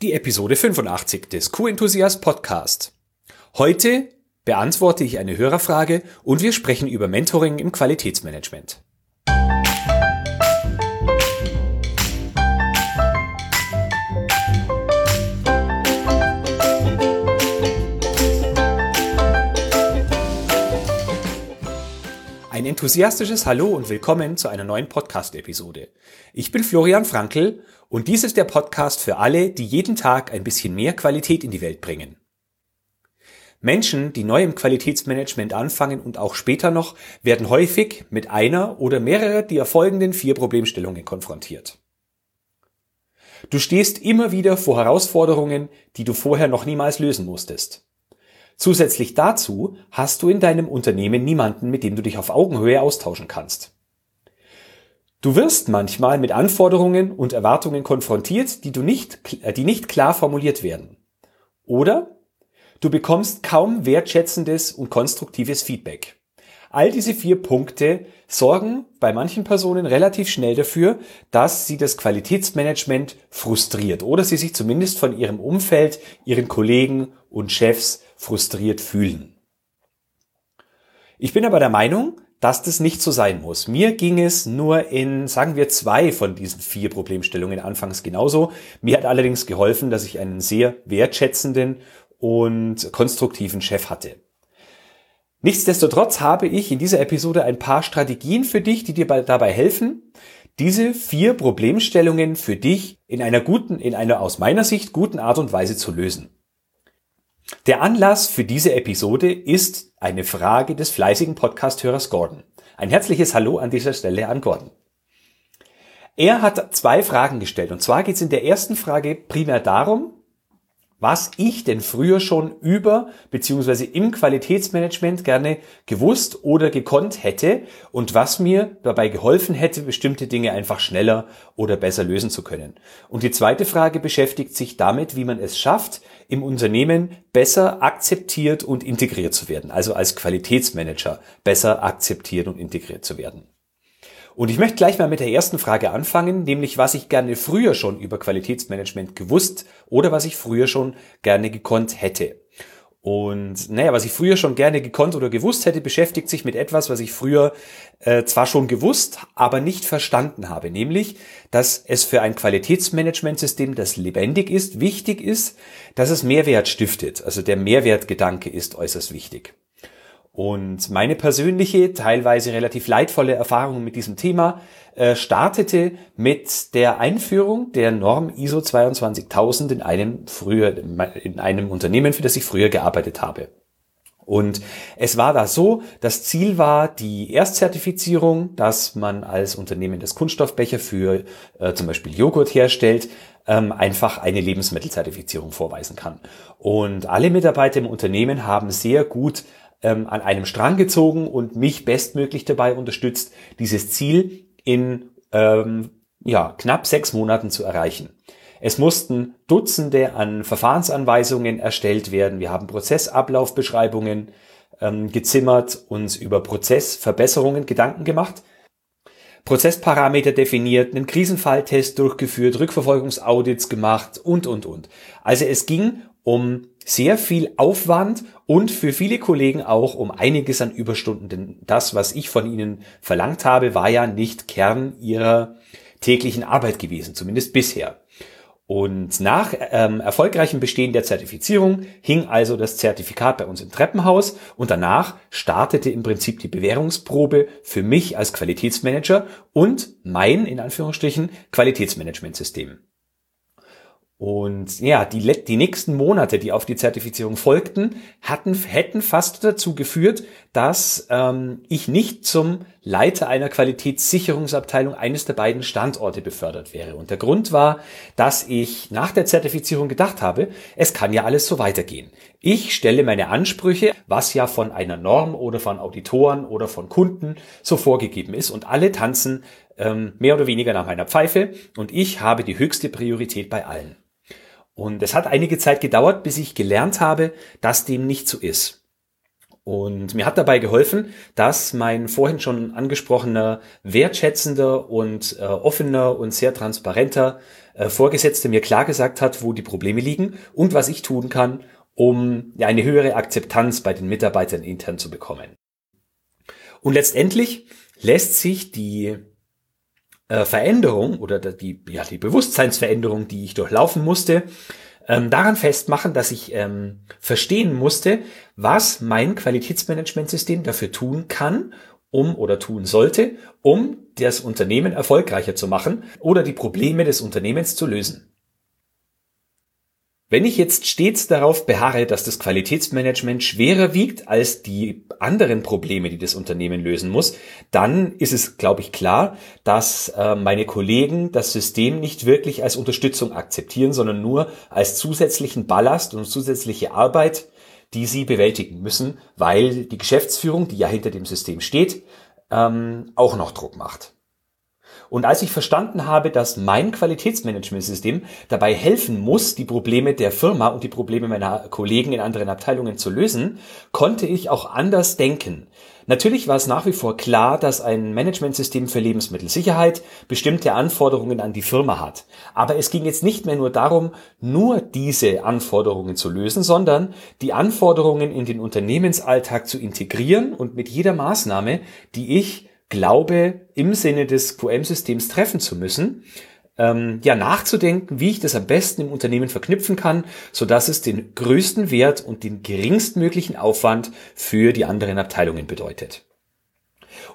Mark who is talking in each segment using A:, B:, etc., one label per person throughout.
A: die Episode 85 des Q-Enthusiast Podcast. Heute beantworte ich eine Hörerfrage und wir sprechen über Mentoring im Qualitätsmanagement. Enthusiastisches Hallo und willkommen zu einer neuen Podcast-Episode. Ich bin Florian Frankl und dies ist der Podcast für alle, die jeden Tag ein bisschen mehr Qualität in die Welt bringen. Menschen, die neu im Qualitätsmanagement anfangen und auch später noch, werden häufig mit einer oder mehrerer der folgenden vier Problemstellungen konfrontiert. Du stehst immer wieder vor Herausforderungen, die du vorher noch niemals lösen musstest. Zusätzlich dazu hast du in deinem Unternehmen niemanden, mit dem du dich auf Augenhöhe austauschen kannst. Du wirst manchmal mit Anforderungen und Erwartungen konfrontiert, die du nicht, äh, die nicht klar formuliert werden. Oder du bekommst kaum wertschätzendes und konstruktives Feedback. All diese vier Punkte sorgen bei manchen Personen relativ schnell dafür, dass sie das Qualitätsmanagement frustriert oder sie sich zumindest von ihrem Umfeld, ihren Kollegen und Chefs frustriert fühlen. Ich bin aber der Meinung, dass das nicht so sein muss. Mir ging es nur in, sagen wir, zwei von diesen vier Problemstellungen anfangs genauso. Mir hat allerdings geholfen, dass ich einen sehr wertschätzenden und konstruktiven Chef hatte. Nichtsdestotrotz habe ich in dieser Episode ein paar Strategien für dich, die dir dabei helfen, diese vier Problemstellungen für dich in einer guten, in einer aus meiner Sicht guten Art und Weise zu lösen. Der Anlass für diese Episode ist eine Frage des fleißigen Podcasthörers Gordon. Ein herzliches Hallo an dieser Stelle an Gordon. Er hat zwei Fragen gestellt. Und zwar geht es in der ersten Frage primär darum, was ich denn früher schon über beziehungsweise im Qualitätsmanagement gerne gewusst oder gekonnt hätte und was mir dabei geholfen hätte, bestimmte Dinge einfach schneller oder besser lösen zu können. Und die zweite Frage beschäftigt sich damit, wie man es schafft, im Unternehmen besser akzeptiert und integriert zu werden, also als Qualitätsmanager besser akzeptiert und integriert zu werden. Und ich möchte gleich mal mit der ersten Frage anfangen, nämlich was ich gerne früher schon über Qualitätsmanagement gewusst oder was ich früher schon gerne gekonnt hätte. Und naja, was ich früher schon gerne gekonnt oder gewusst hätte, beschäftigt sich mit etwas, was ich früher äh, zwar schon gewusst, aber nicht verstanden habe. Nämlich, dass es für ein Qualitätsmanagementsystem, das lebendig ist, wichtig ist, dass es Mehrwert stiftet. Also der Mehrwertgedanke ist äußerst wichtig. Und meine persönliche, teilweise relativ leidvolle Erfahrung mit diesem Thema äh, startete mit der Einführung der Norm ISO 22000 in einem früher, in einem Unternehmen, für das ich früher gearbeitet habe. Und es war da so, das Ziel war die Erstzertifizierung, dass man als Unternehmen das Kunststoffbecher für äh, zum Beispiel Joghurt herstellt, ähm, einfach eine Lebensmittelzertifizierung vorweisen kann. Und alle Mitarbeiter im Unternehmen haben sehr gut ähm, an einem Strang gezogen und mich bestmöglich dabei unterstützt, dieses Ziel in ähm, ja, knapp sechs Monaten zu erreichen. Es mussten Dutzende an Verfahrensanweisungen erstellt werden. Wir haben Prozessablaufbeschreibungen ähm, gezimmert, uns über Prozessverbesserungen Gedanken gemacht, Prozessparameter definiert, einen Krisenfalltest durchgeführt, Rückverfolgungsaudits gemacht und, und, und. Also es ging um sehr viel Aufwand und für viele Kollegen auch um einiges an Überstunden. Denn das, was ich von ihnen verlangt habe, war ja nicht Kern ihrer täglichen Arbeit gewesen, zumindest bisher. Und nach ähm, erfolgreichem Bestehen der Zertifizierung hing also das Zertifikat bei uns im Treppenhaus und danach startete im Prinzip die Bewährungsprobe für mich als Qualitätsmanager und mein, in Anführungsstrichen, Qualitätsmanagementsystem. Und ja, die, die nächsten Monate, die auf die Zertifizierung folgten, hatten, hätten fast dazu geführt, dass ähm, ich nicht zum Leiter einer Qualitätssicherungsabteilung eines der beiden Standorte befördert wäre. Und der Grund war, dass ich nach der Zertifizierung gedacht habe, es kann ja alles so weitergehen. Ich stelle meine Ansprüche, was ja von einer Norm oder von Auditoren oder von Kunden so vorgegeben ist. Und alle tanzen ähm, mehr oder weniger nach meiner Pfeife. Und ich habe die höchste Priorität bei allen. Und es hat einige Zeit gedauert, bis ich gelernt habe, dass dem nicht so ist. Und mir hat dabei geholfen, dass mein vorhin schon angesprochener, wertschätzender und äh, offener und sehr transparenter äh, Vorgesetzter mir klar gesagt hat, wo die Probleme liegen und was ich tun kann, um ja, eine höhere Akzeptanz bei den Mitarbeitern intern zu bekommen. Und letztendlich lässt sich die äh, Veränderung oder die, ja, die Bewusstseinsveränderung, die ich durchlaufen musste, ähm, daran festmachen, dass ich ähm, verstehen musste, was mein Qualitätsmanagementsystem dafür tun kann, um oder tun sollte, um das Unternehmen erfolgreicher zu machen oder die Probleme des Unternehmens zu lösen. Wenn ich jetzt stets darauf beharre, dass das Qualitätsmanagement schwerer wiegt als die anderen Probleme, die das Unternehmen lösen muss, dann ist es, glaube ich, klar, dass äh, meine Kollegen das System nicht wirklich als Unterstützung akzeptieren, sondern nur als zusätzlichen Ballast und zusätzliche Arbeit, die sie bewältigen müssen, weil die Geschäftsführung, die ja hinter dem System steht, ähm, auch noch Druck macht. Und als ich verstanden habe, dass mein Qualitätsmanagementsystem dabei helfen muss, die Probleme der Firma und die Probleme meiner Kollegen in anderen Abteilungen zu lösen, konnte ich auch anders denken. Natürlich war es nach wie vor klar, dass ein Managementsystem für Lebensmittelsicherheit bestimmte Anforderungen an die Firma hat. Aber es ging jetzt nicht mehr nur darum, nur diese Anforderungen zu lösen, sondern die Anforderungen in den Unternehmensalltag zu integrieren und mit jeder Maßnahme, die ich glaube, im Sinne des QM-Systems treffen zu müssen, ähm, ja nachzudenken, wie ich das am besten im Unternehmen verknüpfen kann, so dass es den größten Wert und den geringstmöglichen Aufwand für die anderen Abteilungen bedeutet.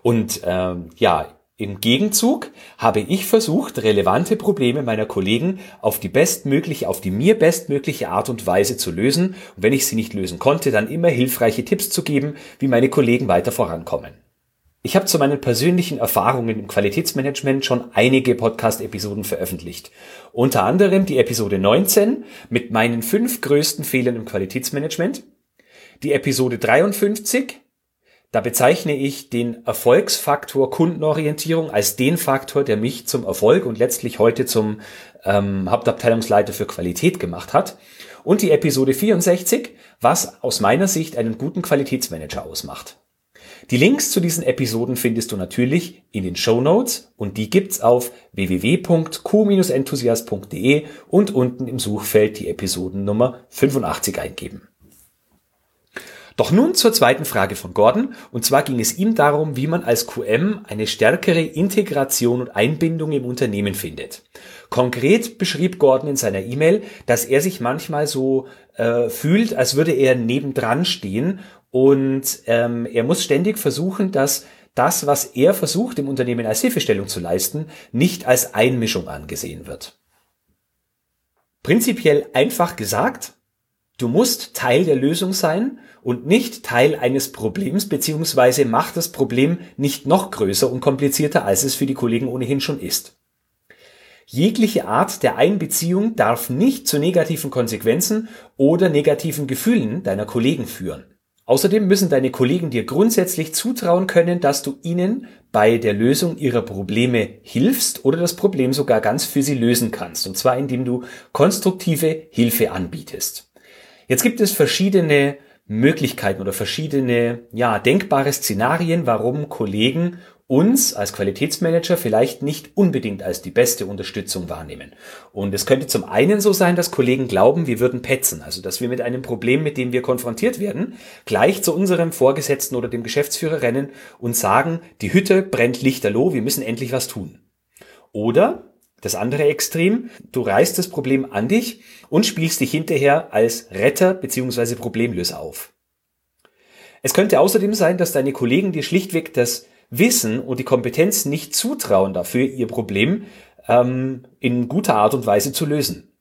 A: Und ähm, ja, im Gegenzug habe ich versucht, relevante Probleme meiner Kollegen auf die bestmögliche, auf die mir bestmögliche Art und Weise zu lösen. Und wenn ich sie nicht lösen konnte, dann immer hilfreiche Tipps zu geben, wie meine Kollegen weiter vorankommen. Ich habe zu meinen persönlichen Erfahrungen im Qualitätsmanagement schon einige Podcast-Episoden veröffentlicht. Unter anderem die Episode 19 mit meinen fünf größten Fehlern im Qualitätsmanagement, die Episode 53, da bezeichne ich den Erfolgsfaktor Kundenorientierung als den Faktor, der mich zum Erfolg und letztlich heute zum ähm, Hauptabteilungsleiter für Qualität gemacht hat. Und die Episode 64, was aus meiner Sicht einen guten Qualitätsmanager ausmacht. Die Links zu diesen Episoden findest du natürlich in den Show Notes und die gibt's auf www.q-enthusiast.de und unten im Suchfeld die Episodennummer 85 eingeben. Doch nun zur zweiten Frage von Gordon, und zwar ging es ihm darum, wie man als QM eine stärkere Integration und Einbindung im Unternehmen findet. Konkret beschrieb Gordon in seiner E-Mail, dass er sich manchmal so äh, fühlt, als würde er nebendran stehen und ähm, er muss ständig versuchen, dass das, was er versucht, im Unternehmen als Hilfestellung zu leisten, nicht als Einmischung angesehen wird. Prinzipiell einfach gesagt, du musst Teil der Lösung sein und nicht Teil eines Problems, beziehungsweise mach das Problem nicht noch größer und komplizierter, als es für die Kollegen ohnehin schon ist. Jegliche Art der Einbeziehung darf nicht zu negativen Konsequenzen oder negativen Gefühlen deiner Kollegen führen. Außerdem müssen deine Kollegen dir grundsätzlich zutrauen können, dass du ihnen bei der Lösung ihrer Probleme hilfst oder das Problem sogar ganz für sie lösen kannst. Und zwar indem du konstruktive Hilfe anbietest. Jetzt gibt es verschiedene Möglichkeiten oder verschiedene, ja, denkbare Szenarien, warum Kollegen uns als Qualitätsmanager vielleicht nicht unbedingt als die beste Unterstützung wahrnehmen. Und es könnte zum einen so sein, dass Kollegen glauben, wir würden petzen, also dass wir mit einem Problem, mit dem wir konfrontiert werden, gleich zu unserem Vorgesetzten oder dem Geschäftsführer rennen und sagen, die Hütte brennt lichterloh, wir müssen endlich was tun. Oder das andere Extrem, du reißt das Problem an dich und spielst dich hinterher als Retter bzw. Problemlöser auf. Es könnte außerdem sein, dass deine Kollegen dir schlichtweg das Wissen und die Kompetenz nicht zutrauen dafür, ihr Problem ähm, in guter Art und Weise zu lösen.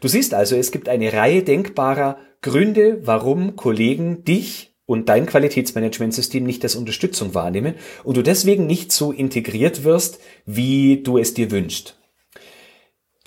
A: Du siehst also, es gibt eine Reihe denkbarer Gründe, warum Kollegen dich und dein Qualitätsmanagementsystem nicht als Unterstützung wahrnehmen und du deswegen nicht so integriert wirst, wie du es dir wünschst.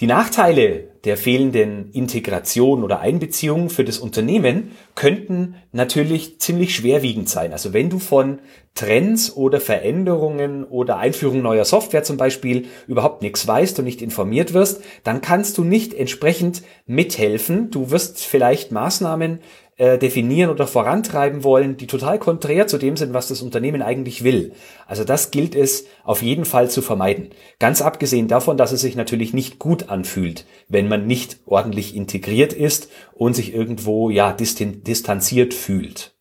A: Die Nachteile der fehlenden Integration oder Einbeziehung für das Unternehmen könnten natürlich ziemlich schwerwiegend sein. Also wenn du von Trends oder Veränderungen oder Einführung neuer Software zum Beispiel überhaupt nichts weißt und nicht informiert wirst, dann kannst du nicht entsprechend mithelfen. Du wirst vielleicht Maßnahmen äh, definieren oder vorantreiben wollen, die total konträr zu dem sind, was das Unternehmen eigentlich will. Also das gilt es auf jeden Fall zu vermeiden. Ganz abgesehen davon, dass es sich natürlich nicht gut anfühlt, wenn man nicht ordentlich integriert ist und sich irgendwo ja distanziert fühlt.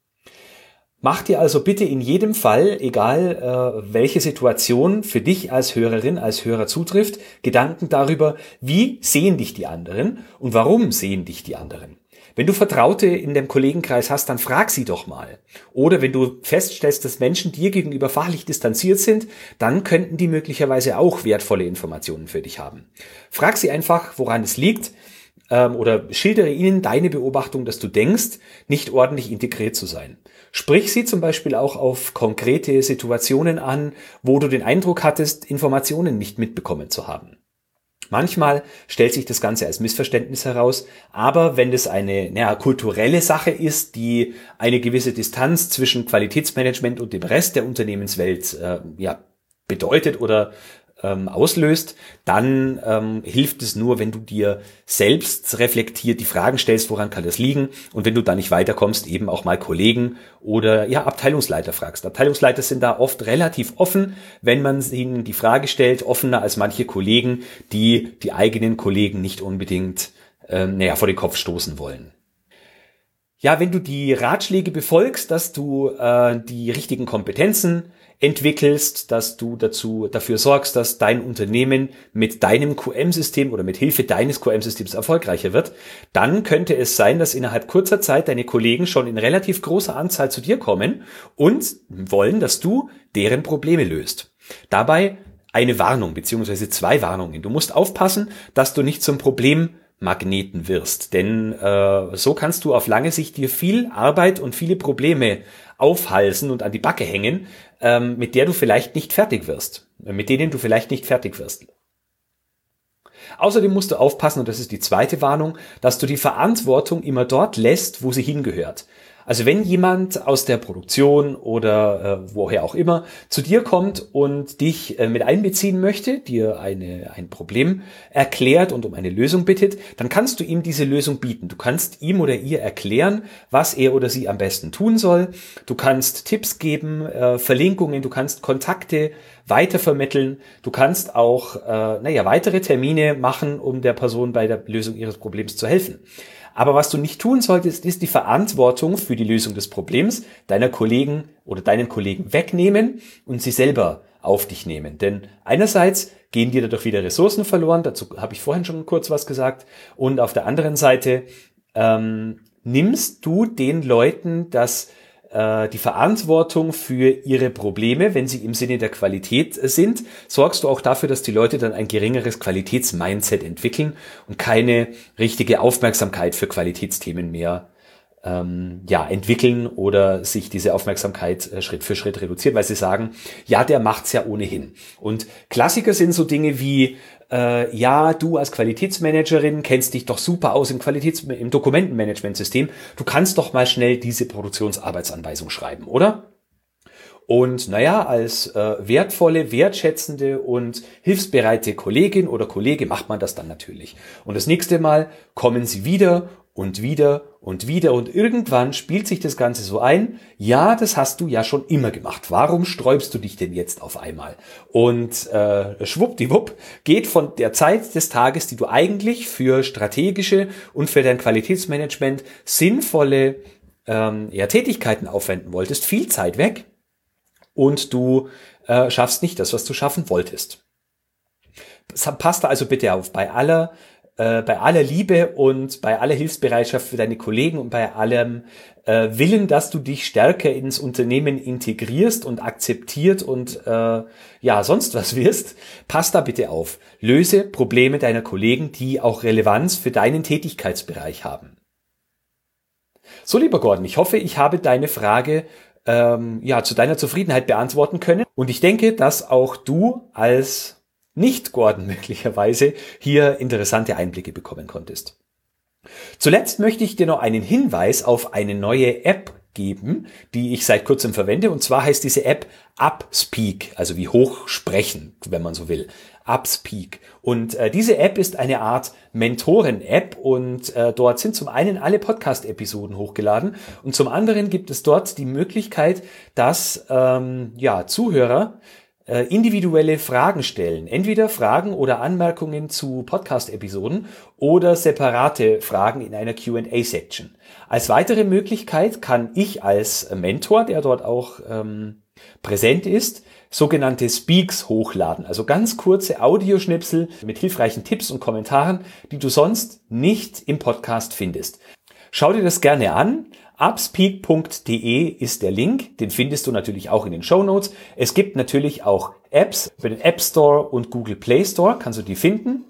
A: Mach dir also bitte in jedem Fall, egal äh, welche Situation für dich als Hörerin, als Hörer zutrifft, Gedanken darüber, wie sehen dich die anderen und warum sehen dich die anderen. Wenn du Vertraute in dem Kollegenkreis hast, dann frag sie doch mal. Oder wenn du feststellst, dass Menschen dir gegenüber fachlich distanziert sind, dann könnten die möglicherweise auch wertvolle Informationen für dich haben. Frag sie einfach, woran es liegt ähm, oder schildere ihnen deine Beobachtung, dass du denkst, nicht ordentlich integriert zu sein. Sprich sie zum Beispiel auch auf konkrete Situationen an, wo du den Eindruck hattest, Informationen nicht mitbekommen zu haben. Manchmal stellt sich das Ganze als Missverständnis heraus, aber wenn es eine naja, kulturelle Sache ist, die eine gewisse Distanz zwischen Qualitätsmanagement und dem Rest der Unternehmenswelt äh, ja, bedeutet oder ähm, auslöst, dann ähm, hilft es nur, wenn du dir selbst reflektiert die Fragen stellst, woran kann das liegen und wenn du da nicht weiterkommst, eben auch mal Kollegen oder ja Abteilungsleiter fragst. Abteilungsleiter sind da oft relativ offen, wenn man ihnen die Frage stellt, offener als manche Kollegen, die die eigenen Kollegen nicht unbedingt ähm, naja, vor den Kopf stoßen wollen ja, wenn du die Ratschläge befolgst, dass du äh, die richtigen Kompetenzen entwickelst, dass du dazu dafür sorgst, dass dein Unternehmen mit deinem QM-System oder mit Hilfe deines QM-Systems erfolgreicher wird, dann könnte es sein, dass innerhalb kurzer Zeit deine Kollegen schon in relativ großer Anzahl zu dir kommen und wollen, dass du deren Probleme löst. Dabei eine Warnung beziehungsweise zwei Warnungen. Du musst aufpassen, dass du nicht zum Problem Magneten wirst. Denn äh, so kannst du auf lange Sicht dir viel Arbeit und viele Probleme aufhalsen und an die Backe hängen, ähm, mit der du vielleicht nicht fertig wirst, mit denen du vielleicht nicht fertig wirst. Außerdem musst du aufpassen, und das ist die zweite Warnung, dass du die Verantwortung immer dort lässt, wo sie hingehört. Also wenn jemand aus der Produktion oder äh, woher auch immer zu dir kommt und dich äh, mit einbeziehen möchte, dir eine, ein Problem erklärt und um eine Lösung bittet, dann kannst du ihm diese Lösung bieten. Du kannst ihm oder ihr erklären, was er oder sie am besten tun soll. Du kannst Tipps geben, äh, Verlinkungen, du kannst Kontakte weitervermitteln. Du kannst auch, äh, naja, weitere Termine machen, um der Person bei der Lösung ihres Problems zu helfen. Aber was du nicht tun solltest, ist die Verantwortung für die Lösung des Problems deiner Kollegen oder deinen Kollegen wegnehmen und sie selber auf dich nehmen. Denn einerseits gehen dir dadurch wieder Ressourcen verloren, dazu habe ich vorhin schon kurz was gesagt, und auf der anderen Seite ähm, nimmst du den Leuten das äh, die Verantwortung für ihre Probleme, wenn sie im Sinne der Qualität sind, sorgst du auch dafür, dass die Leute dann ein geringeres Qualitätsmindset entwickeln und keine richtige Aufmerksamkeit für Qualitätsthemen mehr ähm, ja, entwickeln oder sich diese Aufmerksamkeit äh, Schritt für Schritt reduzieren, weil sie sagen, ja, der macht's ja ohnehin. Und Klassiker sind so Dinge wie, äh, ja, du als Qualitätsmanagerin kennst dich doch super aus im Qualitäts im Dokumentenmanagementsystem. Du kannst doch mal schnell diese Produktionsarbeitsanweisung schreiben, oder? Und naja, als äh, wertvolle, wertschätzende und hilfsbereite Kollegin oder Kollege macht man das dann natürlich. Und das nächste Mal kommen sie wieder und wieder und wieder und irgendwann spielt sich das Ganze so ein, ja, das hast du ja schon immer gemacht. Warum sträubst du dich denn jetzt auf einmal? Und äh, schwuppdiwupp geht von der Zeit des Tages, die du eigentlich für strategische und für dein Qualitätsmanagement sinnvolle ähm, ja, Tätigkeiten aufwenden wolltest, viel Zeit weg und du äh, schaffst nicht das, was du schaffen wolltest. Passt da also bitte auf bei aller äh, bei aller Liebe und bei aller Hilfsbereitschaft für deine Kollegen und bei allem äh, Willen, dass du dich stärker ins Unternehmen integrierst und akzeptiert und äh, ja sonst was wirst, pass da bitte auf. Löse Probleme deiner Kollegen, die auch Relevanz für deinen Tätigkeitsbereich haben. So, lieber Gordon, ich hoffe, ich habe deine Frage ähm, ja zu deiner Zufriedenheit beantworten können und ich denke, dass auch du als nicht Gordon möglicherweise hier interessante Einblicke bekommen konntest. Zuletzt möchte ich dir noch einen Hinweis auf eine neue App geben, die ich seit kurzem verwende. Und zwar heißt diese App Upspeak, also wie hoch sprechen, wenn man so will. Upspeak. Und äh, diese App ist eine Art Mentoren-App und äh, dort sind zum einen alle Podcast-Episoden hochgeladen und zum anderen gibt es dort die Möglichkeit, dass ähm, ja, Zuhörer individuelle Fragen stellen. Entweder Fragen oder Anmerkungen zu Podcast-Episoden oder separate Fragen in einer QA-Section. Als weitere Möglichkeit kann ich als Mentor, der dort auch ähm, präsent ist, sogenannte Speaks hochladen, also ganz kurze Audioschnipsel mit hilfreichen Tipps und Kommentaren, die du sonst nicht im Podcast findest. Schau dir das gerne an. Upspeak.de ist der Link, den findest du natürlich auch in den Show Notes. Es gibt natürlich auch Apps über den App Store und Google Play Store, kannst du die finden.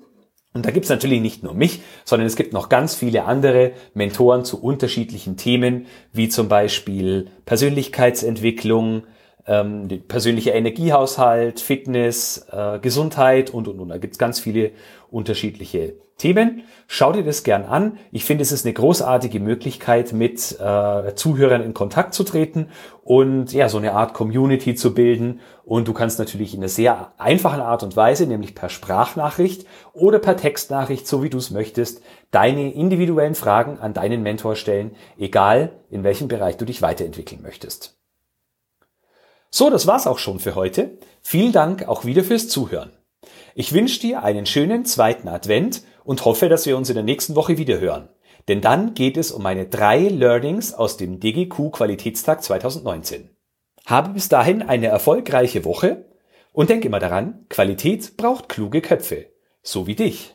A: Und da gibt's natürlich nicht nur mich, sondern es gibt noch ganz viele andere Mentoren zu unterschiedlichen Themen, wie zum Beispiel Persönlichkeitsentwicklung, ähm, persönlicher Energiehaushalt, Fitness, äh, Gesundheit und, und, und. Da gibt's ganz viele unterschiedliche Themen. Schau dir das gern an. Ich finde, es ist eine großartige Möglichkeit, mit äh, Zuhörern in Kontakt zu treten und ja, so eine Art Community zu bilden. Und du kannst natürlich in einer sehr einfachen Art und Weise, nämlich per Sprachnachricht oder per Textnachricht, so wie du es möchtest, deine individuellen Fragen an deinen Mentor stellen, egal in welchem Bereich du dich weiterentwickeln möchtest. So, das war's auch schon für heute. Vielen Dank auch wieder fürs Zuhören. Ich wünsche dir einen schönen zweiten Advent und hoffe, dass wir uns in der nächsten Woche wieder hören. Denn dann geht es um meine drei Learnings aus dem DGQ Qualitätstag 2019. Habe bis dahin eine erfolgreiche Woche und denk immer daran, Qualität braucht kluge Köpfe, so wie dich.